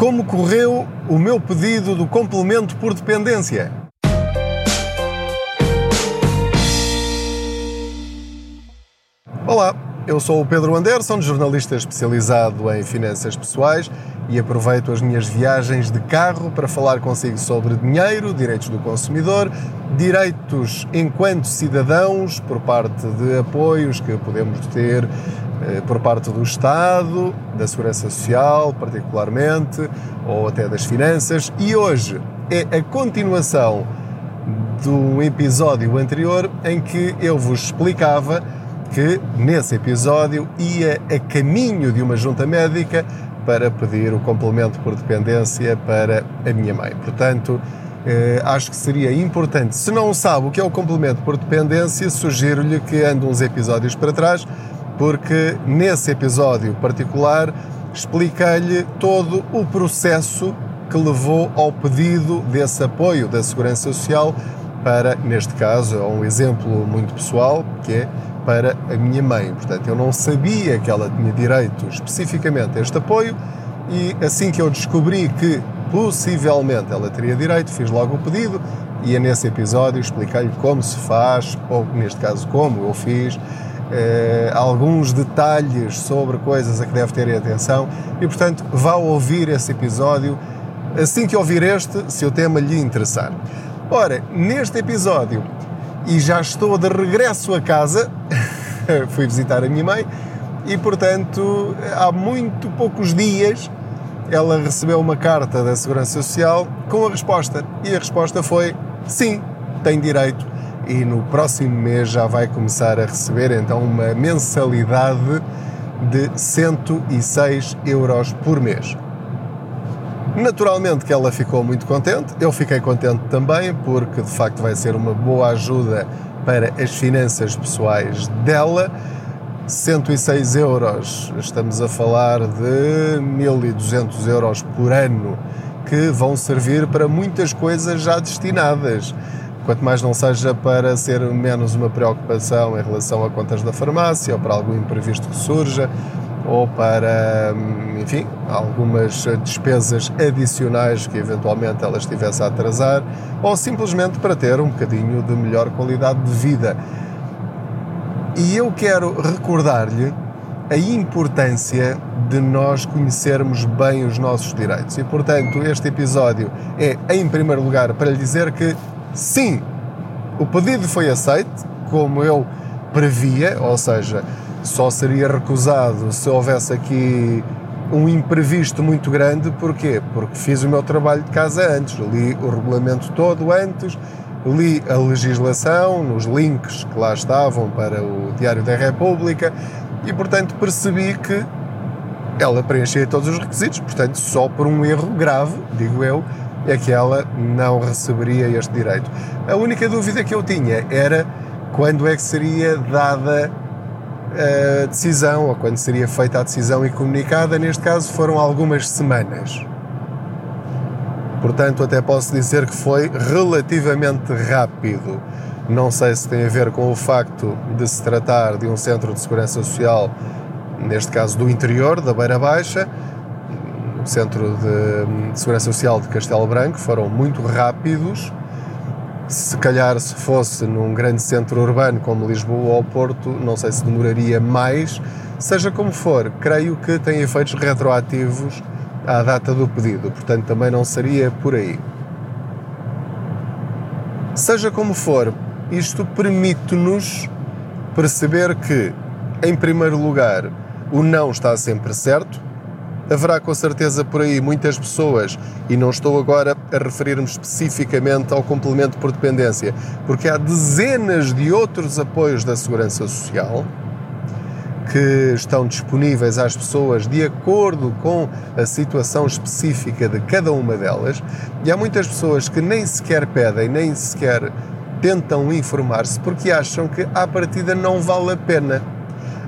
Como correu o meu pedido do complemento por dependência? Olá, eu sou o Pedro Anderson, jornalista especializado em finanças pessoais e aproveito as minhas viagens de carro para falar consigo sobre dinheiro, direitos do consumidor, direitos enquanto cidadãos por parte de apoios que podemos ter por parte do Estado, da Segurança Social, particularmente, ou até das finanças. E hoje é a continuação do episódio anterior em que eu vos explicava que nesse episódio ia a caminho de uma junta médica para pedir o complemento por dependência para a minha mãe. Portanto, eh, acho que seria importante, se não sabe o que é o complemento por dependência, sugiro-lhe que ande uns episódios para trás, porque nesse episódio particular expliquei-lhe todo o processo que levou ao pedido desse apoio da Segurança Social para, neste caso, é um exemplo muito pessoal, que é para a minha mãe. Portanto, eu não sabia que ela tinha direito especificamente a este apoio e assim que eu descobri que possivelmente ela teria direito, fiz logo o pedido e é nesse episódio expliquei-lhe como se faz, ou neste caso como eu fiz, eh, alguns detalhes sobre coisas a que deve ter atenção e, portanto, vá ouvir esse episódio assim que ouvir este, se o tema lhe interessar. Ora, neste episódio, e já estou de regresso a casa, fui visitar a minha mãe, e portanto, há muito poucos dias, ela recebeu uma carta da Segurança Social com a resposta. E a resposta foi: sim, tem direito. E no próximo mês já vai começar a receber então uma mensalidade de 106 euros por mês. Naturalmente que ela ficou muito contente, eu fiquei contente também, porque de facto vai ser uma boa ajuda para as finanças pessoais dela. 106 euros, estamos a falar de 1200 euros por ano, que vão servir para muitas coisas já destinadas. Quanto mais não seja para ser menos uma preocupação em relação a contas da farmácia ou para algum imprevisto que surja, ou para, enfim, algumas despesas adicionais que eventualmente ela estivesse a atrasar, ou simplesmente para ter um bocadinho de melhor qualidade de vida. E eu quero recordar-lhe a importância de nós conhecermos bem os nossos direitos. E, portanto, este episódio é, em primeiro lugar, para lhe dizer que sim, o pedido foi aceito, como eu previa, ou seja, só seria recusado se houvesse aqui um imprevisto muito grande. Porquê? Porque fiz o meu trabalho de casa antes, li o regulamento todo antes, li a legislação, nos links que lá estavam para o Diário da República e, portanto, percebi que ela preenchia todos os requisitos, portanto, só por um erro grave, digo eu, é que ela não receberia este direito. A única dúvida que eu tinha era quando é que seria dada a decisão, ou quando seria feita a decisão e comunicada, neste caso foram algumas semanas. Portanto, até posso dizer que foi relativamente rápido. Não sei se tem a ver com o facto de se tratar de um centro de segurança social, neste caso do interior, da Beira Baixa, Centro de Segurança Social de Castelo Branco, foram muito rápidos se calhar, se fosse num grande centro urbano como Lisboa ou Porto, não sei se demoraria mais. Seja como for, creio que tem efeitos retroativos à data do pedido, portanto também não seria por aí. Seja como for, isto permite-nos perceber que, em primeiro lugar, o não está sempre certo, haverá com certeza por aí muitas pessoas, e não estou agora a referir-me especificamente ao complemento por dependência, porque há dezenas de outros apoios da Segurança Social que estão disponíveis às pessoas de acordo com a situação específica de cada uma delas, e há muitas pessoas que nem sequer pedem, nem sequer tentam informar-se porque acham que à partida não vale a pena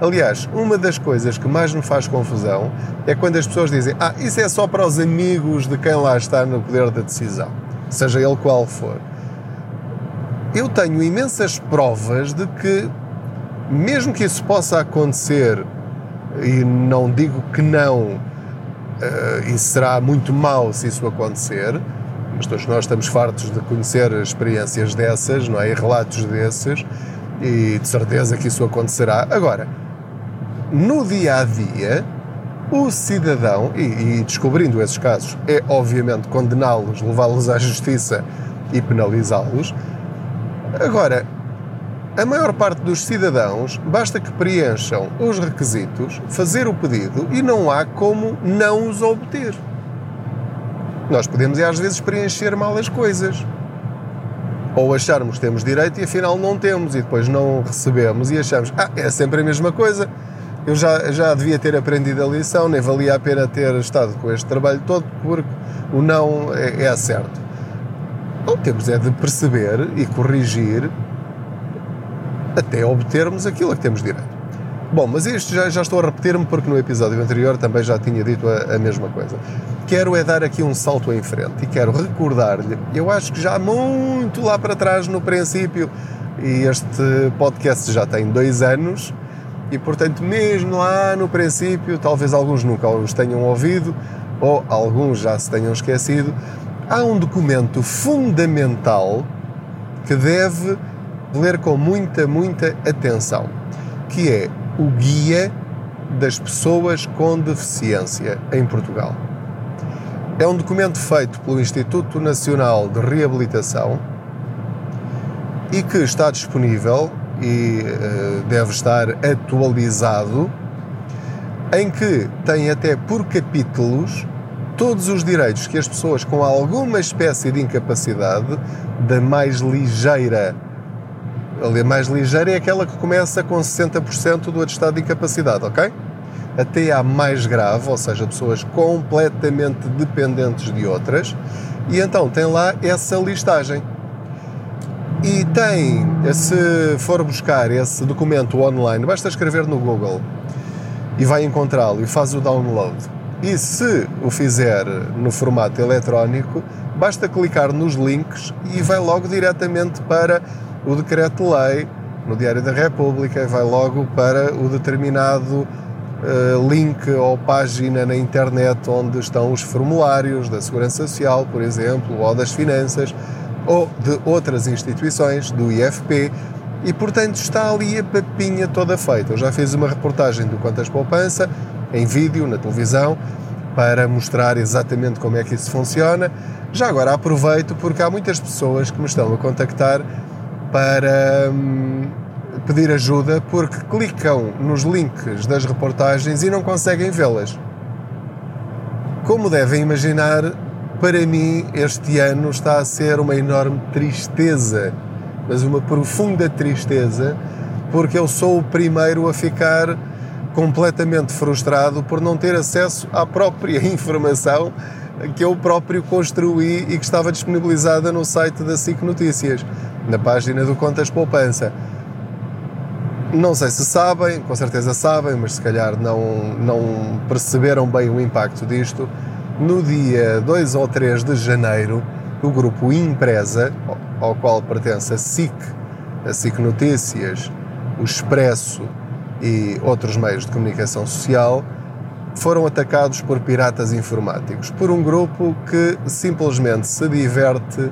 Aliás, uma das coisas que mais me faz confusão é quando as pessoas dizem: Ah, isso é só para os amigos de quem lá está no poder da decisão, seja ele qual for. Eu tenho imensas provas de que, mesmo que isso possa acontecer, e não digo que não, uh, e será muito mau se isso acontecer, mas todos nós estamos fartos de conhecer experiências dessas, não é? E relatos desses, e de certeza que isso acontecerá. Agora, no dia a dia, o cidadão, e, e descobrindo esses casos, é obviamente condená-los, levá-los à justiça e penalizá-los. Agora, a maior parte dos cidadãos basta que preencham os requisitos, fazer o pedido e não há como não os obter. Nós podemos, às vezes, preencher mal as coisas. Ou acharmos que temos direito e afinal não temos, e depois não recebemos e achamos, ah, é sempre a mesma coisa. Eu já, já devia ter aprendido a lição, nem valia a pena ter estado com este trabalho todo, porque o não é, é certo. Ou temos é de perceber e corrigir até obtermos aquilo a que temos direito. Bom, mas isto já, já estou a repetir-me porque no episódio anterior também já tinha dito a, a, mesma coisa. Quero é dar aqui um salto em frente e quero recordar-lhe, eu acho que já muito lá para trás no princípio, e este podcast já tem dois anos, e portanto, mesmo lá no princípio, talvez alguns nunca os tenham ouvido ou alguns já se tenham esquecido, há um documento fundamental que deve ler com muita, muita atenção, que é o Guia das Pessoas com Deficiência em Portugal. É um documento feito pelo Instituto Nacional de Reabilitação e que está disponível e uh, deve estar atualizado, em que tem até por capítulos todos os direitos que as pessoas com alguma espécie de incapacidade, da mais ligeira, a mais ligeira é aquela que começa com 60% do atestado de incapacidade, ok? Até à mais grave, ou seja, pessoas completamente dependentes de outras, e então tem lá essa listagem. E tem, se for buscar esse documento online, basta escrever no Google e vai encontrá-lo e faz o download. E se o fizer no formato eletrónico, basta clicar nos links e vai logo diretamente para o decreto-lei no Diário da República e vai logo para o determinado uh, link ou página na internet onde estão os formulários da Segurança Social, por exemplo, ou das Finanças ou de outras instituições, do IFP, e portanto está ali a papinha toda feita. Eu já fiz uma reportagem do Quantas Poupança, em vídeo, na televisão, para mostrar exatamente como é que isso funciona. Já agora aproveito porque há muitas pessoas que me estão a contactar para hum, pedir ajuda porque clicam nos links das reportagens e não conseguem vê-las. Como devem imaginar, para mim, este ano está a ser uma enorme tristeza, mas uma profunda tristeza, porque eu sou o primeiro a ficar completamente frustrado por não ter acesso à própria informação que eu próprio construí e que estava disponibilizada no site da SIC Notícias, na página do Contas Poupança. Não sei se sabem, com certeza sabem, mas se calhar não, não perceberam bem o impacto disto no dia 2 ou 3 de janeiro, o grupo Impresa, ao qual pertence a SIC, a SIC Notícias, o Expresso e outros meios de comunicação social, foram atacados por piratas informáticos, por um grupo que simplesmente se diverte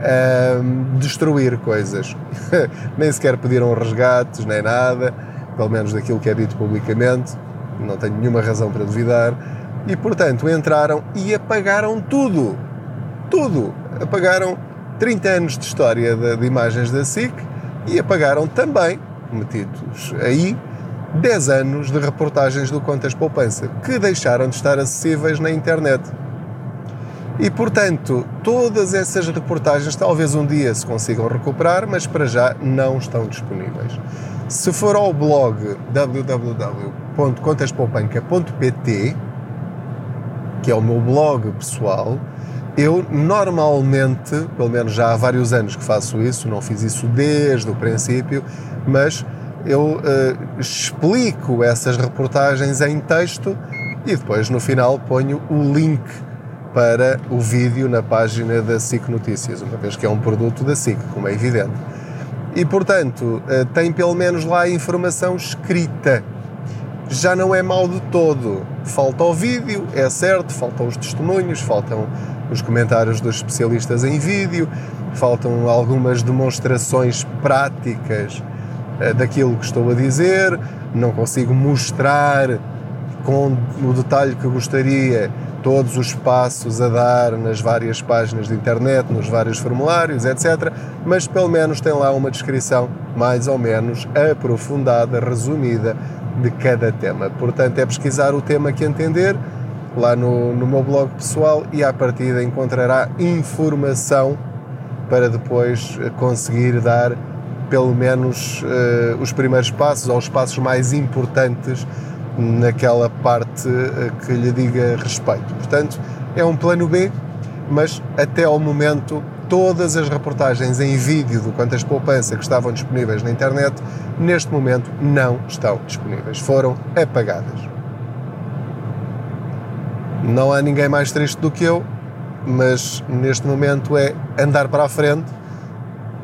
a destruir coisas. nem sequer pediram resgates, nem nada, pelo menos daquilo que é dito publicamente, não tenho nenhuma razão para duvidar e, portanto, entraram e apagaram tudo. Tudo. Apagaram 30 anos de história de, de imagens da SIC e apagaram também, metidos aí, 10 anos de reportagens do Contas Poupança, que deixaram de estar acessíveis na internet. E, portanto, todas essas reportagens talvez um dia se consigam recuperar, mas para já não estão disponíveis. Se for ao blog www.contaspoupanca.pt, que é o meu blog pessoal, eu normalmente, pelo menos já há vários anos que faço isso, não fiz isso desde o princípio, mas eu uh, explico essas reportagens em texto e depois no final ponho o link para o vídeo na página da SIC Notícias, uma vez que é um produto da SIC, como é evidente. E portanto, uh, tem pelo menos lá a informação escrita já não é mau de todo. Falta o vídeo, é certo, faltam os testemunhos, faltam os comentários dos especialistas em vídeo, faltam algumas demonstrações práticas uh, daquilo que estou a dizer, não consigo mostrar com o detalhe que gostaria todos os passos a dar nas várias páginas de internet, nos vários formulários, etc. Mas pelo menos tem lá uma descrição mais ou menos aprofundada, resumida de cada tema. Portanto, é pesquisar o tema que entender lá no, no meu blog pessoal e à partida encontrará informação para depois conseguir dar pelo menos uh, os primeiros passos ou os passos mais importantes naquela parte eh, que lhe diga respeito. Portanto, é um plano B, mas até ao momento todas as reportagens em vídeo do Quantas Poupança que estavam disponíveis na internet, neste momento não estão disponíveis. Foram apagadas. Não há ninguém mais triste do que eu, mas neste momento é andar para a frente,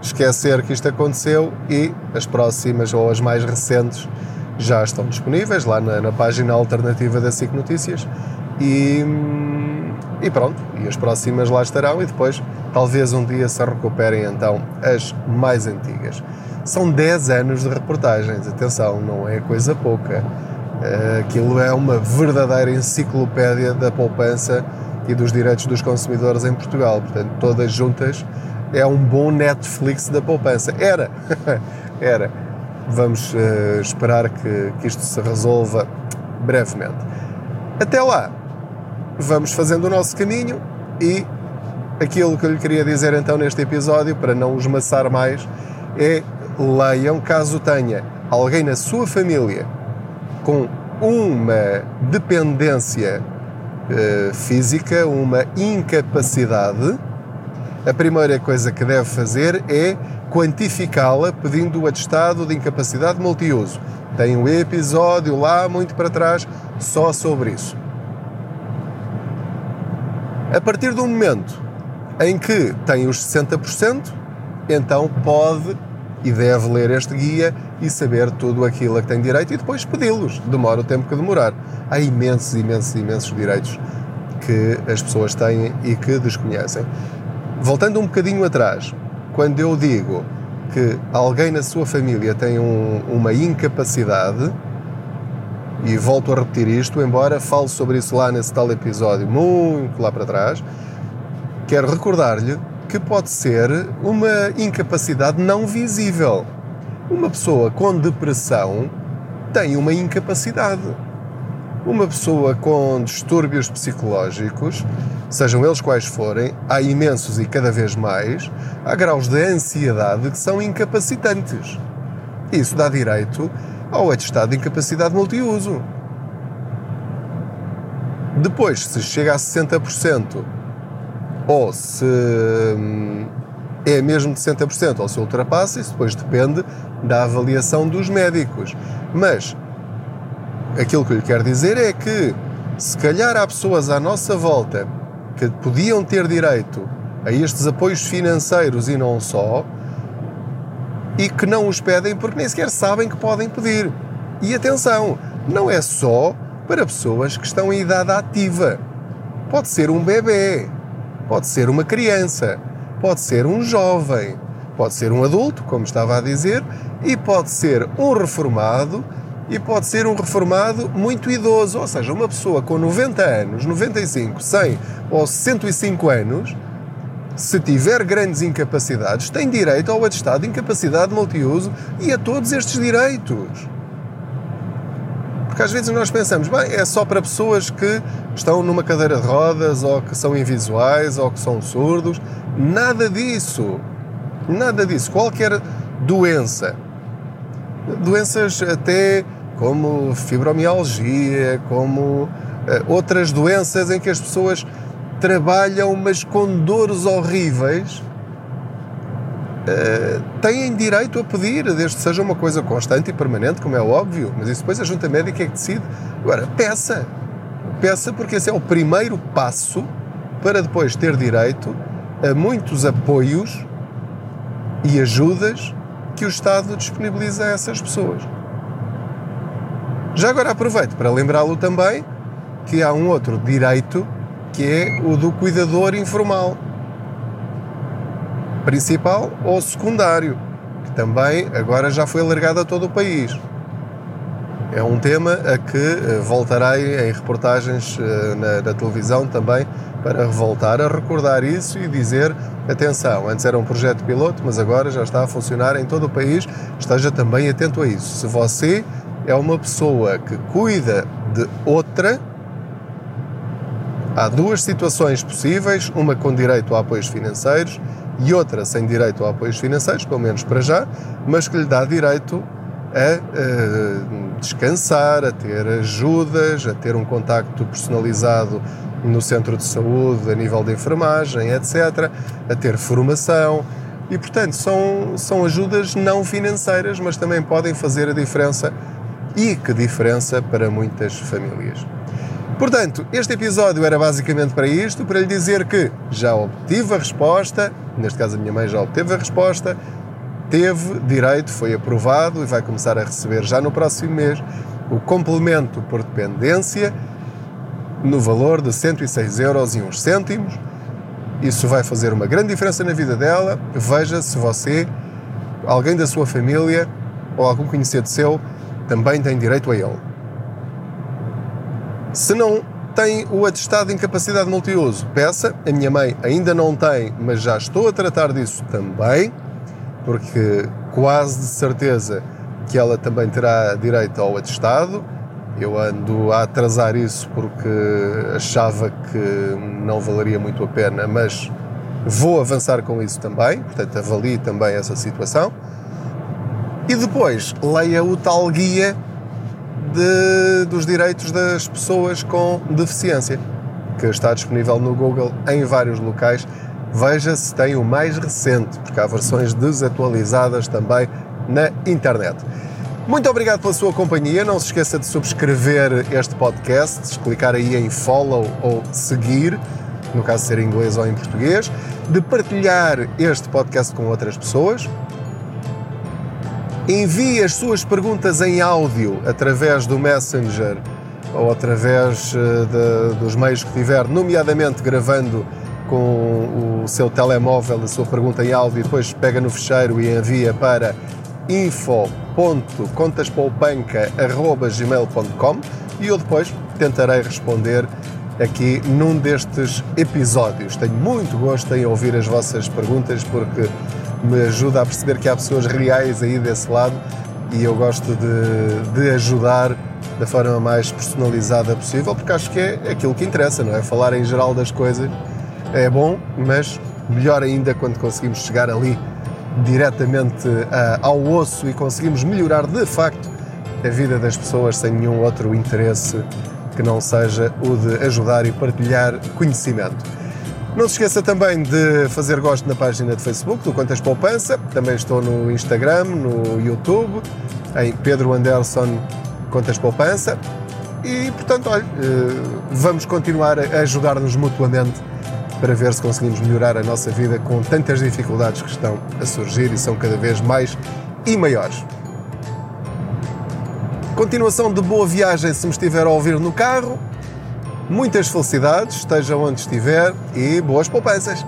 esquecer que isto aconteceu e as próximas ou as mais recentes já estão disponíveis lá na, na página alternativa da SIC Notícias e, e pronto, e as próximas lá estarão e depois talvez um dia se recuperem então as mais antigas. São 10 anos de reportagens, atenção, não é coisa pouca. Eh, aquilo é uma verdadeira enciclopédia da poupança e dos direitos dos consumidores em Portugal. Portanto, todas juntas é um bom Netflix da poupança. Era, era. Vamos uh, esperar que, que isto se resolva brevemente. Até lá, vamos fazendo o nosso caminho e aquilo que eu lhe queria dizer então neste episódio, para não os maçar mais, é leiam caso tenha alguém na sua família com uma dependência uh, física, uma incapacidade, a primeira coisa que deve fazer é quantificá-la pedindo o atestado de incapacidade multiuso. Tem um episódio lá muito para trás só sobre isso. A partir do momento em que tem os 60%, então pode e deve ler este guia e saber tudo aquilo a que tem direito e depois pedi-los. Demora o tempo que demorar. Há imensos, imensos, imensos direitos que as pessoas têm e que desconhecem. Voltando um bocadinho atrás, quando eu digo que alguém na sua família tem um, uma incapacidade, e volto a repetir isto, embora fale sobre isso lá nesse tal episódio, muito lá para trás, quero recordar-lhe que pode ser uma incapacidade não visível. Uma pessoa com depressão tem uma incapacidade. Uma pessoa com distúrbios psicológicos, sejam eles quais forem, há imensos e cada vez mais, há graus de ansiedade que são incapacitantes. Isso dá direito ao atestado de incapacidade multiuso. Depois, se chega a 60%, ou se hum, é mesmo de 60%, ou se ultrapassa, isso depois depende da avaliação dos médicos. Mas aquilo que eu lhe quero dizer é que, se calhar há pessoas à nossa volta que podiam ter direito a estes apoios financeiros e não só, e que não os pedem porque nem sequer sabem que podem pedir. E atenção, não é só para pessoas que estão em idade ativa. Pode ser um bebê, pode ser uma criança, pode ser um jovem, pode ser um adulto, como estava a dizer, e pode ser um reformado e pode ser um reformado muito idoso, ou seja, uma pessoa com 90 anos, 95, 100 ou 105 anos, se tiver grandes incapacidades, tem direito ao atestado de incapacidade multiuso e a todos estes direitos. Porque às vezes nós pensamos, bem, é só para pessoas que estão numa cadeira de rodas, ou que são invisuais, ou que são surdos. Nada disso. Nada disso. Qualquer doença, doenças até como fibromialgia, como uh, outras doenças em que as pessoas trabalham, mas com dores horríveis, uh, têm direito a pedir, desde que seja uma coisa constante e permanente, como é óbvio, mas isso depois a junta médica é que decide. Agora, peça, peça porque esse é o primeiro passo para depois ter direito a muitos apoios e ajudas que o Estado disponibiliza a essas pessoas. Já agora aproveito para lembrá-lo também que há um outro direito que é o do cuidador informal, principal ou secundário, que também agora já foi alargado a todo o país. É um tema a que eh, voltarei em reportagens eh, na, na televisão também para voltar a recordar isso e dizer atenção, antes era um projeto piloto, mas agora já está a funcionar em todo o país, esteja também atento a isso. Se você é uma pessoa que cuida de outra, há duas situações possíveis, uma com direito a apoios financeiros e outra sem direito a apoios financeiros, pelo menos para já, mas que lhe dá direito a, a eh, descansar, a ter ajudas, a ter um contacto personalizado no centro de saúde, a nível de enfermagem, etc., a ter formação. E, portanto, são, são ajudas não financeiras, mas também podem fazer a diferença e que diferença para muitas famílias. Portanto, este episódio era basicamente para isto, para lhe dizer que já obtive a resposta, neste caso a minha mãe já obteve a resposta, teve direito, foi aprovado e vai começar a receber já no próximo mês o complemento por dependência no valor de 106 euros e uns cêntimos. Isso vai fazer uma grande diferença na vida dela. Veja se você, alguém da sua família ou algum conhecido seu também tem direito a ele. Se não tem o atestado de incapacidade multiuso, peça. A minha mãe ainda não tem, mas já estou a tratar disso também, porque quase de certeza que ela também terá direito ao atestado. Eu ando a atrasar isso porque achava que não valeria muito a pena, mas vou avançar com isso também, portanto avalie também essa situação. E depois leia o tal guia de, dos direitos das pessoas com deficiência, que está disponível no Google em vários locais. Veja se tem o mais recente, porque há versões desatualizadas também na internet. Muito obrigado pela sua companhia. Não se esqueça de subscrever este podcast, clicar aí em follow ou seguir, no caso ser em inglês ou em português, de partilhar este podcast com outras pessoas Envie as suas perguntas em áudio através do Messenger ou através eh, de, dos meios que tiver, nomeadamente gravando com o seu telemóvel a sua pergunta em áudio e depois pega no fecheiro e envia para info.contaspoupanca.gmail.com e eu depois tentarei responder aqui num destes episódios. Tenho muito gosto em ouvir as vossas perguntas porque me ajuda a perceber que há pessoas reais aí desse lado e eu gosto de, de ajudar da forma mais personalizada possível, porque acho que é aquilo que interessa, não é? Falar em geral das coisas é bom, mas melhor ainda quando conseguimos chegar ali diretamente uh, ao osso e conseguimos melhorar de facto a vida das pessoas sem nenhum outro interesse que não seja o de ajudar e partilhar conhecimento. Não se esqueça também de fazer gosto na página de Facebook do Quantas Poupança. Também estou no Instagram, no YouTube, em Pedro Anderson Contas Poupança. E, portanto, olha, eh, vamos continuar a ajudar-nos mutuamente para ver se conseguimos melhorar a nossa vida com tantas dificuldades que estão a surgir e são cada vez mais e maiores. Continuação de boa viagem se me estiver a ouvir no carro Muitas felicidades, esteja onde estiver e boas poupanças!